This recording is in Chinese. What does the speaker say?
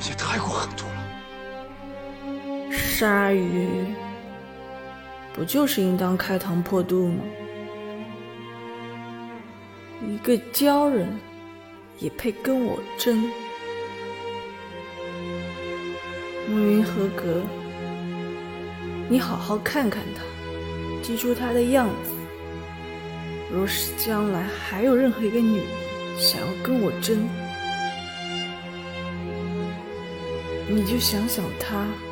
也太过狠毒了。鲨鱼不就是应当开膛破肚吗？一个鲛人也配跟我争？慕云合格。你好好看看他，记住他的样子。若是将来还有任何一个女人想要跟我争。你就想想他。